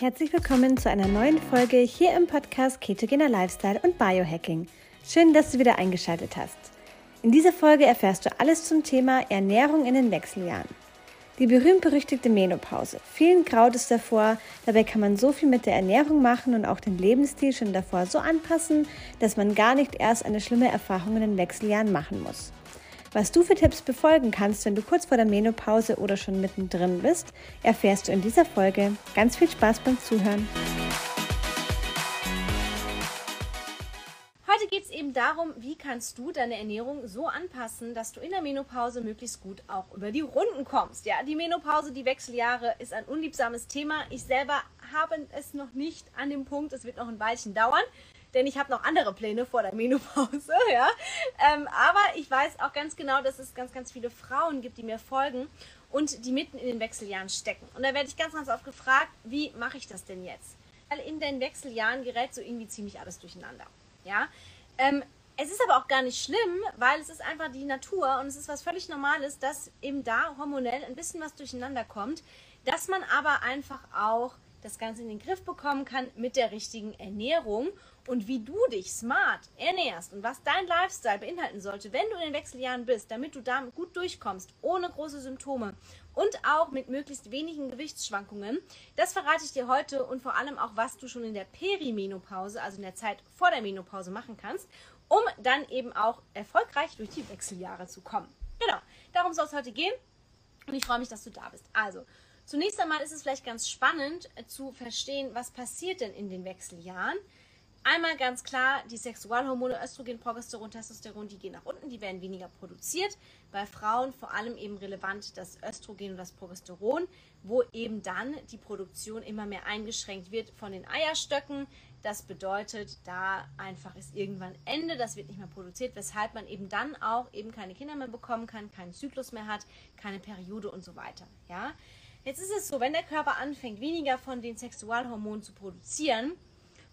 Herzlich willkommen zu einer neuen Folge hier im Podcast Ketogener Lifestyle und Biohacking. Schön, dass du wieder eingeschaltet hast. In dieser Folge erfährst du alles zum Thema Ernährung in den Wechseljahren. Die berühmt-berüchtigte Menopause. Vielen graut es davor, dabei kann man so viel mit der Ernährung machen und auch den Lebensstil schon davor so anpassen, dass man gar nicht erst eine schlimme Erfahrung in den Wechseljahren machen muss. Was du für Tipps befolgen kannst, wenn du kurz vor der Menopause oder schon mittendrin bist, erfährst du in dieser Folge. Ganz viel Spaß beim Zuhören. Heute geht es eben darum, wie kannst du deine Ernährung so anpassen, dass du in der Menopause möglichst gut auch über die Runden kommst. Ja, die Menopause, die Wechseljahre ist ein unliebsames Thema. Ich selber habe es noch nicht an dem Punkt, es wird noch ein Weilchen dauern denn ich habe noch andere Pläne vor der Menopause, ja. Ähm, aber ich weiß auch ganz genau, dass es ganz, ganz viele Frauen gibt, die mir folgen und die mitten in den Wechseljahren stecken. Und da werde ich ganz, ganz oft gefragt, wie mache ich das denn jetzt? Weil in den Wechseljahren gerät so irgendwie ziemlich alles durcheinander, ja. Ähm, es ist aber auch gar nicht schlimm, weil es ist einfach die Natur und es ist was völlig Normales, dass eben da hormonell ein bisschen was durcheinander kommt, dass man aber einfach auch das Ganze in den Griff bekommen kann mit der richtigen Ernährung und wie du dich smart ernährst und was dein Lifestyle beinhalten sollte, wenn du in den Wechseljahren bist, damit du da gut durchkommst, ohne große Symptome und auch mit möglichst wenigen Gewichtsschwankungen, das verrate ich dir heute und vor allem auch, was du schon in der Perimenopause, also in der Zeit vor der Menopause machen kannst, um dann eben auch erfolgreich durch die Wechseljahre zu kommen. Genau, darum soll es heute gehen und ich freue mich, dass du da bist. Also, Zunächst einmal ist es vielleicht ganz spannend äh, zu verstehen, was passiert denn in den Wechseljahren. Einmal ganz klar, die Sexualhormone Östrogen, Progesteron, Testosteron, die gehen nach unten, die werden weniger produziert. Bei Frauen vor allem eben relevant das Östrogen und das Progesteron, wo eben dann die Produktion immer mehr eingeschränkt wird von den Eierstöcken. Das bedeutet, da einfach ist irgendwann Ende, das wird nicht mehr produziert, weshalb man eben dann auch eben keine Kinder mehr bekommen kann, keinen Zyklus mehr hat, keine Periode und so weiter. Ja? Jetzt ist es so, wenn der Körper anfängt, weniger von den Sexualhormonen zu produzieren,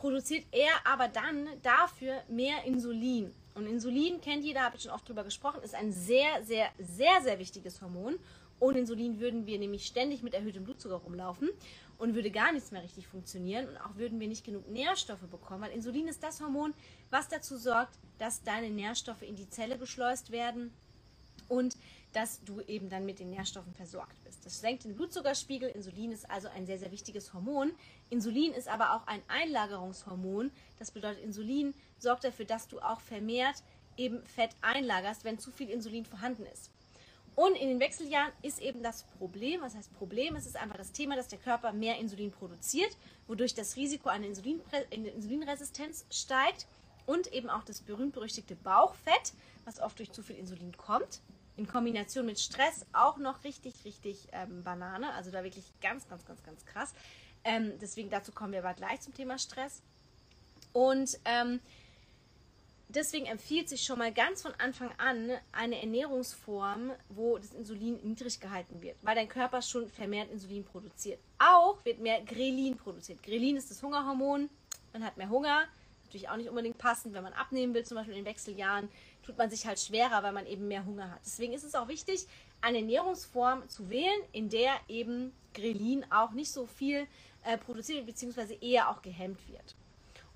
produziert er aber dann dafür mehr Insulin. Und Insulin kennt jeder, habe ich schon oft drüber gesprochen, ist ein sehr, sehr, sehr, sehr wichtiges Hormon. Ohne Insulin würden wir nämlich ständig mit erhöhtem Blutzucker rumlaufen und würde gar nichts mehr richtig funktionieren und auch würden wir nicht genug Nährstoffe bekommen, weil Insulin ist das Hormon, was dazu sorgt, dass deine Nährstoffe in die Zelle geschleust werden und dass du eben dann mit den Nährstoffen versorgt bist. Das senkt den Blutzuckerspiegel. Insulin ist also ein sehr, sehr wichtiges Hormon. Insulin ist aber auch ein Einlagerungshormon. Das bedeutet, Insulin sorgt dafür, dass du auch vermehrt eben Fett einlagerst, wenn zu viel Insulin vorhanden ist. Und in den Wechseljahren ist eben das Problem, was heißt Problem? Es ist einfach das Thema, dass der Körper mehr Insulin produziert, wodurch das Risiko einer Insulin Insulinresistenz steigt und eben auch das berühmt-berüchtigte Bauchfett, was oft durch zu viel Insulin kommt in Kombination mit Stress auch noch richtig, richtig ähm, Banane. Also da wirklich ganz, ganz, ganz, ganz krass. Ähm, deswegen dazu kommen wir aber gleich zum Thema Stress. Und ähm, deswegen empfiehlt sich schon mal ganz von Anfang an eine Ernährungsform, wo das Insulin niedrig gehalten wird, weil dein Körper schon vermehrt Insulin produziert. Auch wird mehr Grelin produziert. Grelin ist das Hungerhormon. Man hat mehr Hunger. Natürlich auch nicht unbedingt passend, wenn man abnehmen will, zum Beispiel in den Wechseljahren tut man sich halt schwerer, weil man eben mehr Hunger hat. Deswegen ist es auch wichtig, eine Ernährungsform zu wählen, in der eben Grelin auch nicht so viel äh, produziert bzw. eher auch gehemmt wird.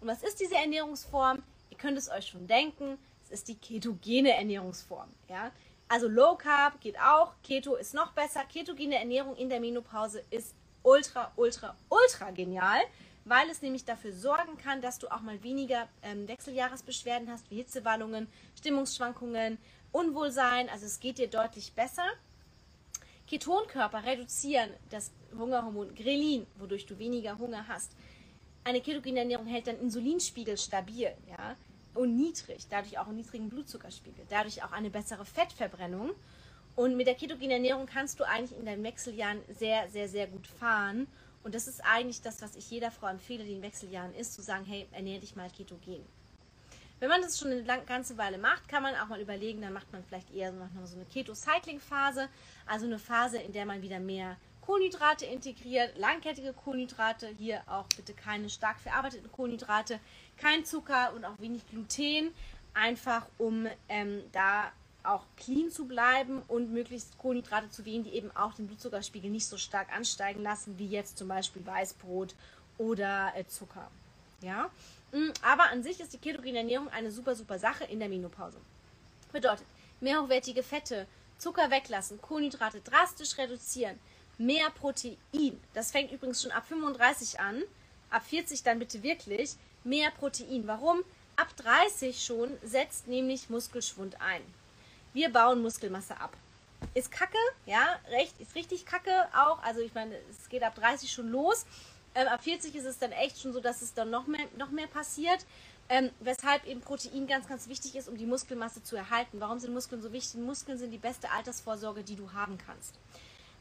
Und was ist diese Ernährungsform? Ihr könnt es euch schon denken, es ist die ketogene Ernährungsform. Ja? Also Low Carb geht auch, Keto ist noch besser. Ketogene Ernährung in der Menopause ist ultra, ultra, ultra genial, weil es nämlich dafür sorgen kann, dass du auch mal weniger ähm, Wechseljahresbeschwerden hast, wie Hitzewallungen, Stimmungsschwankungen, Unwohlsein. Also es geht dir deutlich besser. Ketonkörper reduzieren das Hungerhormon Grelin, wodurch du weniger Hunger hast. Eine ketogene Ernährung hält deinen Insulinspiegel stabil ja, und niedrig, dadurch auch einen niedrigen Blutzuckerspiegel, dadurch auch eine bessere Fettverbrennung. Und mit der ketogenen Ernährung kannst du eigentlich in deinen Wechseljahren sehr, sehr, sehr gut fahren und das ist eigentlich das, was ich jeder Frau empfehle, die in Wechseljahren ist, zu sagen, hey, ernähre dich mal ketogen. Wenn man das schon eine ganze Weile macht, kann man auch mal überlegen, dann macht man vielleicht eher so eine Keto-Cycling-Phase, also eine Phase, in der man wieder mehr Kohlenhydrate integriert, langkettige Kohlenhydrate, hier auch bitte keine stark verarbeiteten Kohlenhydrate, kein Zucker und auch wenig Gluten, einfach um ähm, da auch clean zu bleiben und möglichst Kohlenhydrate zu wählen, die eben auch den Blutzuckerspiegel nicht so stark ansteigen lassen, wie jetzt zum Beispiel Weißbrot oder äh, Zucker. Ja? Mm, aber an sich ist die ketogene Ernährung eine super, super Sache in der Menopause. Bedeutet, mehr hochwertige Fette, Zucker weglassen, Kohlenhydrate drastisch reduzieren, mehr Protein. Das fängt übrigens schon ab 35 an, ab 40 dann bitte wirklich mehr Protein. Warum? Ab 30 schon setzt nämlich Muskelschwund ein. Wir bauen Muskelmasse ab. Ist kacke, ja, recht, ist richtig kacke auch. Also ich meine, es geht ab 30 schon los. Ähm, ab 40 ist es dann echt schon so, dass es dann noch mehr, noch mehr passiert. Ähm, weshalb eben Protein ganz, ganz wichtig ist, um die Muskelmasse zu erhalten. Warum sind Muskeln so wichtig? Muskeln sind die beste Altersvorsorge, die du haben kannst.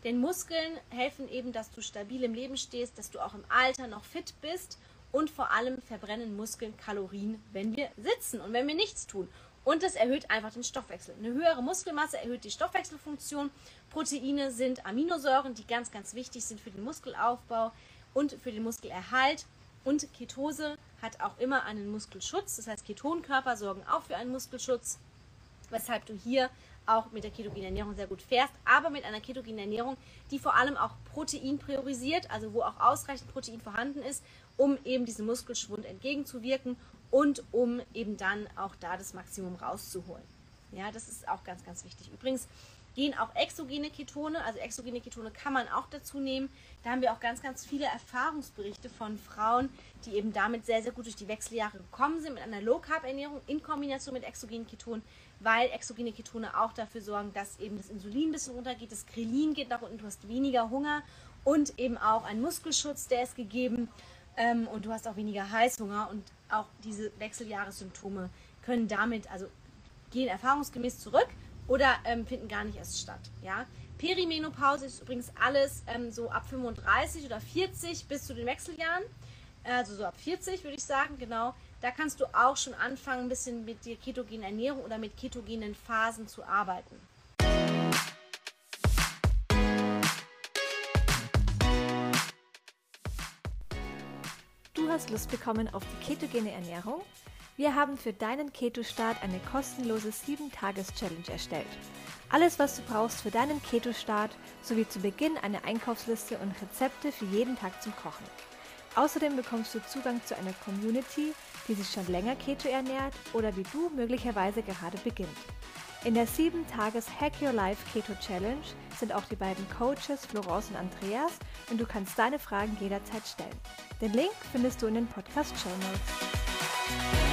Denn Muskeln helfen eben, dass du stabil im Leben stehst, dass du auch im Alter noch fit bist und vor allem verbrennen Muskeln Kalorien, wenn wir sitzen und wenn wir nichts tun. Und das erhöht einfach den Stoffwechsel. Eine höhere Muskelmasse erhöht die Stoffwechselfunktion. Proteine sind Aminosäuren, die ganz, ganz wichtig sind für den Muskelaufbau und für den Muskelerhalt. Und Ketose hat auch immer einen Muskelschutz. Das heißt, Ketonkörper sorgen auch für einen Muskelschutz, weshalb du hier auch mit der ketogenen Ernährung sehr gut fährst, aber mit einer ketogenen Ernährung, die vor allem auch Protein priorisiert, also wo auch ausreichend Protein vorhanden ist, um eben diesem Muskelschwund entgegenzuwirken und um eben dann auch da das Maximum rauszuholen. Ja, das ist auch ganz, ganz wichtig. Übrigens, gehen auch exogene Ketone, also exogene Ketone kann man auch dazu nehmen. Da haben wir auch ganz, ganz viele Erfahrungsberichte von Frauen, die eben damit sehr, sehr gut durch die Wechseljahre gekommen sind, mit einer Low-Carb-Ernährung in Kombination mit exogenen Ketonen, weil exogene Ketone auch dafür sorgen, dass eben das Insulin ein bisschen runtergeht, das Krelin geht nach unten, du hast weniger Hunger und eben auch ein Muskelschutz, der ist gegeben ähm, und du hast auch weniger Heißhunger und auch diese Wechseljahressymptome können damit, also gehen erfahrungsgemäß zurück oder ähm, finden gar nicht erst statt. Ja? Perimenopause ist übrigens alles ähm, so ab 35 oder 40 bis zu den Wechseljahren. Also so ab 40 würde ich sagen, genau. Da kannst du auch schon anfangen, ein bisschen mit der ketogenen Ernährung oder mit ketogenen Phasen zu arbeiten. Du hast Lust bekommen auf die ketogene Ernährung? Wir haben für deinen Keto-Start eine kostenlose 7-Tages-Challenge erstellt. Alles, was du brauchst für deinen Keto-Start, sowie zu Beginn eine Einkaufsliste und Rezepte für jeden Tag zum Kochen. Außerdem bekommst du Zugang zu einer Community, die sich schon länger Keto ernährt oder wie du möglicherweise gerade beginnt. In der 7-Tages Hack Your Life Keto Challenge sind auch die beiden Coaches Florence und Andreas und du kannst deine Fragen jederzeit stellen. Den Link findest du in den Podcast Show Notes.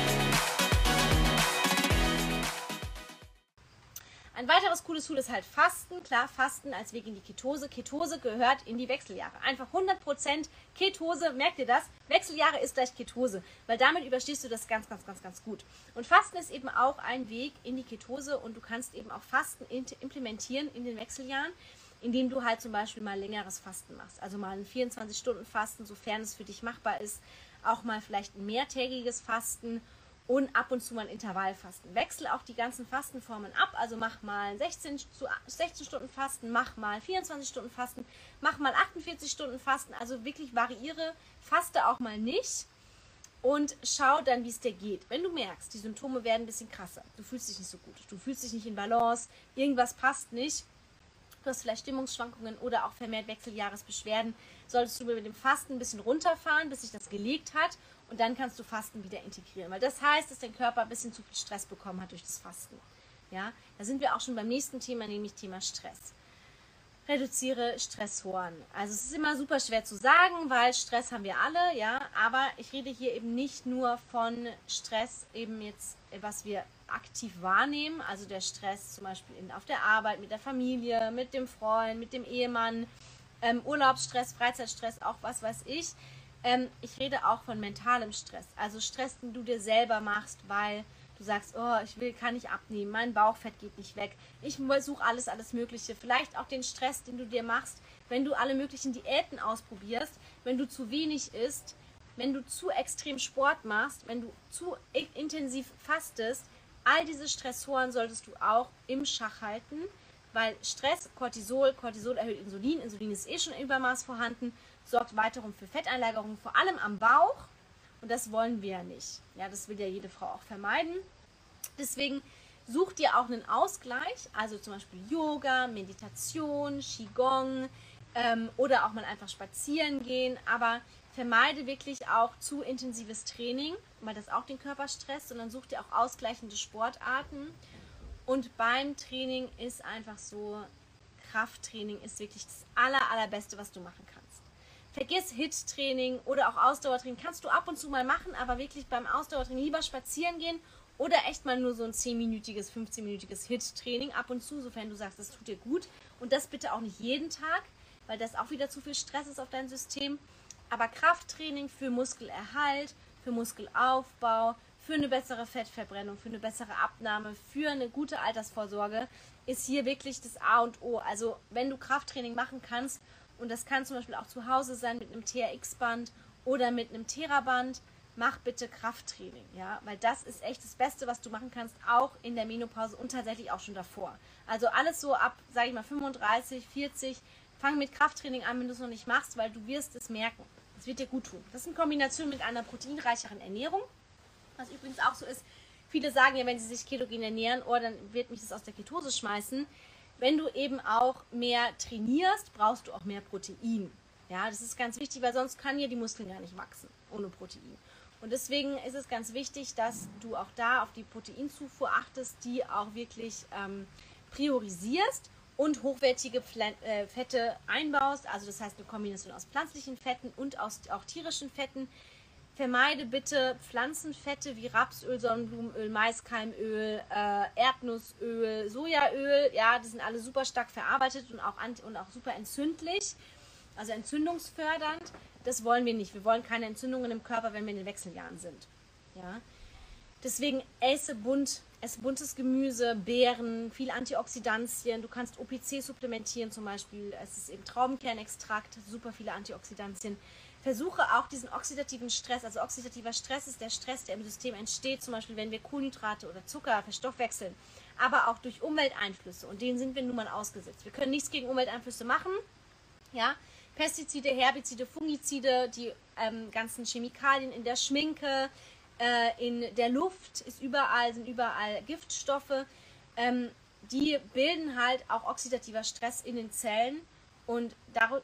Ein weiteres cooles Tool ist halt Fasten. Klar, Fasten als Weg in die Ketose. Ketose gehört in die Wechseljahre. Einfach 100% Ketose, merkt ihr das? Wechseljahre ist gleich Ketose, weil damit überstehst du das ganz, ganz, ganz, ganz gut. Und Fasten ist eben auch ein Weg in die Ketose und du kannst eben auch Fasten implementieren in den Wechseljahren, indem du halt zum Beispiel mal längeres Fasten machst. Also mal ein 24-Stunden-Fasten, sofern es für dich machbar ist. Auch mal vielleicht ein mehrtägiges Fasten und ab und zu mal Intervallfasten. Wechsel auch die ganzen Fastenformen ab. Also mach mal 16, zu 16 Stunden Fasten, mach mal 24 Stunden Fasten, mach mal 48 Stunden Fasten. Also wirklich variiere, faste auch mal nicht und schau dann, wie es dir geht. Wenn du merkst, die Symptome werden ein bisschen krasser, du fühlst dich nicht so gut, du fühlst dich nicht in Balance, irgendwas passt nicht, du hast vielleicht Stimmungsschwankungen oder auch vermehrt Wechseljahresbeschwerden, solltest du mit dem Fasten ein bisschen runterfahren, bis sich das gelegt hat und dann kannst du Fasten wieder integrieren. Weil das heißt, dass dein Körper ein bisschen zu viel Stress bekommen hat durch das Fasten. Ja, da sind wir auch schon beim nächsten Thema, nämlich Thema Stress. Reduziere Stressoren. Also es ist immer super schwer zu sagen, weil Stress haben wir alle, ja, aber ich rede hier eben nicht nur von Stress, eben jetzt, was wir aktiv wahrnehmen, also der Stress zum Beispiel in, auf der Arbeit, mit der Familie, mit dem Freund, mit dem Ehemann, ähm, Urlaubsstress, Freizeitstress, auch was weiß ich, ähm, ich rede auch von mentalem Stress. Also Stress, den du dir selber machst, weil du sagst, oh, ich will, kann nicht abnehmen, mein Bauchfett geht nicht weg. Ich suche alles, alles Mögliche. Vielleicht auch den Stress, den du dir machst, wenn du alle möglichen Diäten ausprobierst, wenn du zu wenig isst, wenn du zu extrem Sport machst, wenn du zu intensiv fastest. All diese Stressoren solltest du auch im Schach halten, weil Stress, Cortisol, Cortisol erhöht Insulin, Insulin ist eh schon im Übermaß vorhanden sorgt weiterhin für Fetteinlagerungen, vor allem am Bauch. Und das wollen wir ja nicht. Ja, das will ja jede Frau auch vermeiden. Deswegen Such dir auch einen Ausgleich, also zum Beispiel Yoga, Meditation, Qigong ähm, oder auch mal einfach spazieren gehen, aber vermeide wirklich auch zu intensives Training, weil das auch den Körper stresst, sondern such dir auch ausgleichende Sportarten. Und beim Training ist einfach so, Krafttraining ist wirklich das aller, allerbeste, was du machen kannst. Vergiss Hit-Training oder auch Ausdauertraining. Kannst du ab und zu mal machen, aber wirklich beim Ausdauertraining lieber spazieren gehen oder echt mal nur so ein 10-minütiges, 15-minütiges Hit-Training ab und zu, sofern du sagst, das tut dir gut. Und das bitte auch nicht jeden Tag, weil das auch wieder zu viel Stress ist auf dein System. Aber Krafttraining für Muskelerhalt, für Muskelaufbau, für eine bessere Fettverbrennung, für eine bessere Abnahme, für eine gute Altersvorsorge ist hier wirklich das A und O. Also wenn du Krafttraining machen kannst und das kann zum Beispiel auch zu Hause sein mit einem TRX-Band oder mit einem Theraband. Mach bitte Krafttraining, ja, weil das ist echt das Beste, was du machen kannst, auch in der Menopause und tatsächlich auch schon davor. Also alles so ab, sage ich mal, 35, 40, fang mit Krafttraining an, wenn du es noch nicht machst, weil du wirst es merken. Das wird dir gut tun. Das ist in Kombination mit einer proteinreicheren Ernährung, was übrigens auch so ist. Viele sagen ja, wenn sie sich ketogen ernähren, oh, dann wird mich das aus der Ketose schmeißen wenn du eben auch mehr trainierst, brauchst du auch mehr Protein. Ja, das ist ganz wichtig, weil sonst kann ja die Muskeln gar nicht wachsen ohne Protein. Und deswegen ist es ganz wichtig, dass du auch da auf die Proteinzufuhr achtest, die auch wirklich ähm, priorisierst und hochwertige Pfl äh, Fette einbaust. Also das heißt eine Kombination aus pflanzlichen Fetten und aus auch tierischen Fetten, Vermeide bitte Pflanzenfette wie Rapsöl, Sonnenblumenöl, Maiskeimöl, äh, Erdnussöl, Sojaöl. Ja, die sind alle super stark verarbeitet und auch, und auch super entzündlich, also entzündungsfördernd. Das wollen wir nicht. Wir wollen keine Entzündungen im Körper, wenn wir in den Wechseljahren sind. Ja. Deswegen esse bunt, esse buntes Gemüse, Beeren, viel Antioxidantien. Du kannst OPC supplementieren zum Beispiel. Es ist eben Traubenkernextrakt, super viele Antioxidantien versuche auch diesen oxidativen Stress, also oxidativer Stress ist der Stress, der im System entsteht, zum Beispiel wenn wir Kohlenhydrate oder Zucker verstoffwechseln, aber auch durch Umwelteinflüsse und denen sind wir nun mal ausgesetzt. Wir können nichts gegen Umwelteinflüsse machen, ja, Pestizide, Herbizide, Fungizide, die ähm, ganzen Chemikalien in der Schminke, äh, in der Luft ist überall, sind überall Giftstoffe. Ähm, die bilden halt auch oxidativer Stress in den Zellen und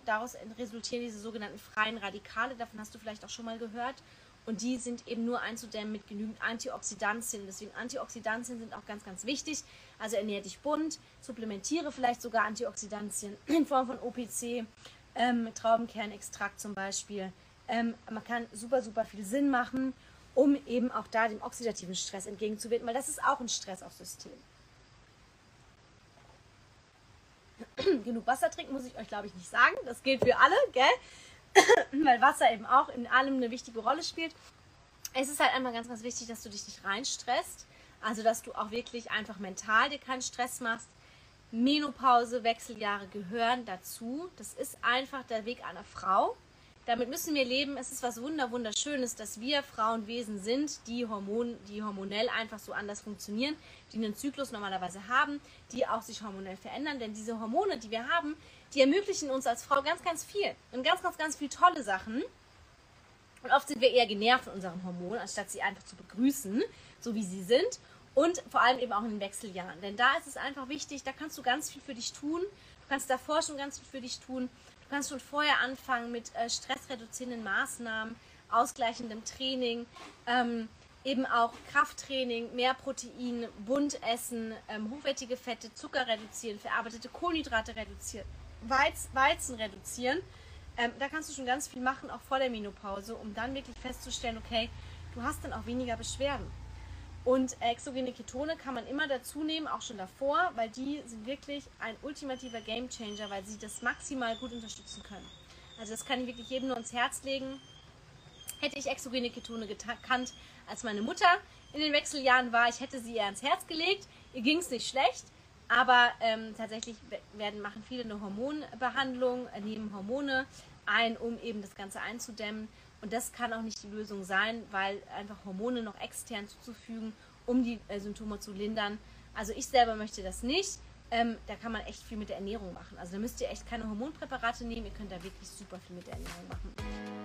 daraus resultieren diese sogenannten freien Radikale, davon hast du vielleicht auch schon mal gehört. Und die sind eben nur einzudämmen mit genügend Antioxidantien. Deswegen Antioxidantien sind auch ganz, ganz wichtig. Also ernähre dich bunt, supplementiere vielleicht sogar Antioxidantien in Form von OPC, ähm, Traubenkernextrakt zum Beispiel. Ähm, man kann super, super viel Sinn machen, um eben auch da dem oxidativen Stress entgegenzuwirken, weil das ist auch ein Stress aufs System. genug Wasser trinken, muss ich euch, glaube ich, nicht sagen. Das gilt für alle, gell? Weil Wasser eben auch in allem eine wichtige Rolle spielt. Es ist halt einfach ganz, ganz wichtig, dass du dich nicht reinstresst. Also, dass du auch wirklich einfach mental dir keinen Stress machst. Menopause, Wechseljahre gehören dazu. Das ist einfach der Weg einer Frau. Damit müssen wir leben. Es ist was wunder wunderschönes, dass wir Frauenwesen sind, die, Hormon, die hormonell einfach so anders funktionieren, die einen Zyklus normalerweise haben, die auch sich hormonell verändern. Denn diese Hormone, die wir haben, die ermöglichen uns als Frau ganz, ganz viel. Und ganz, ganz, ganz viele tolle Sachen. Und oft sind wir eher genervt von unseren Hormonen, anstatt sie einfach zu begrüßen, so wie sie sind. Und vor allem eben auch in den Wechseljahren. Denn da ist es einfach wichtig, da kannst du ganz viel für dich tun. Du kannst davor schon ganz viel für dich tun. Du kannst schon vorher anfangen mit äh, stressreduzierenden Maßnahmen, ausgleichendem Training, ähm, eben auch Krafttraining, mehr Protein, bunt essen, ähm, hochwertige Fette, Zucker reduzieren, verarbeitete Kohlenhydrate reduzieren, Weiz, Weizen reduzieren. Ähm, da kannst du schon ganz viel machen, auch vor der Menopause, um dann wirklich festzustellen, okay, du hast dann auch weniger Beschwerden. Und exogene Ketone kann man immer dazu nehmen, auch schon davor, weil die sind wirklich ein ultimativer Gamechanger, weil sie das maximal gut unterstützen können. Also das kann ich wirklich jedem nur ins Herz legen. Hätte ich exogene Ketone gekannt, als meine Mutter in den Wechseljahren war, ich hätte sie ihr ans Herz gelegt. Ihr ging es nicht schlecht, aber ähm, tatsächlich werden, machen viele eine Hormonbehandlung, äh, nehmen Hormone ein, um eben das Ganze einzudämmen. Und das kann auch nicht die Lösung sein, weil einfach Hormone noch extern zuzufügen, um die äh, Symptome zu lindern. Also ich selber möchte das nicht. Ähm, da kann man echt viel mit der Ernährung machen. Also da müsst ihr echt keine Hormonpräparate nehmen, ihr könnt da wirklich super viel mit der Ernährung machen.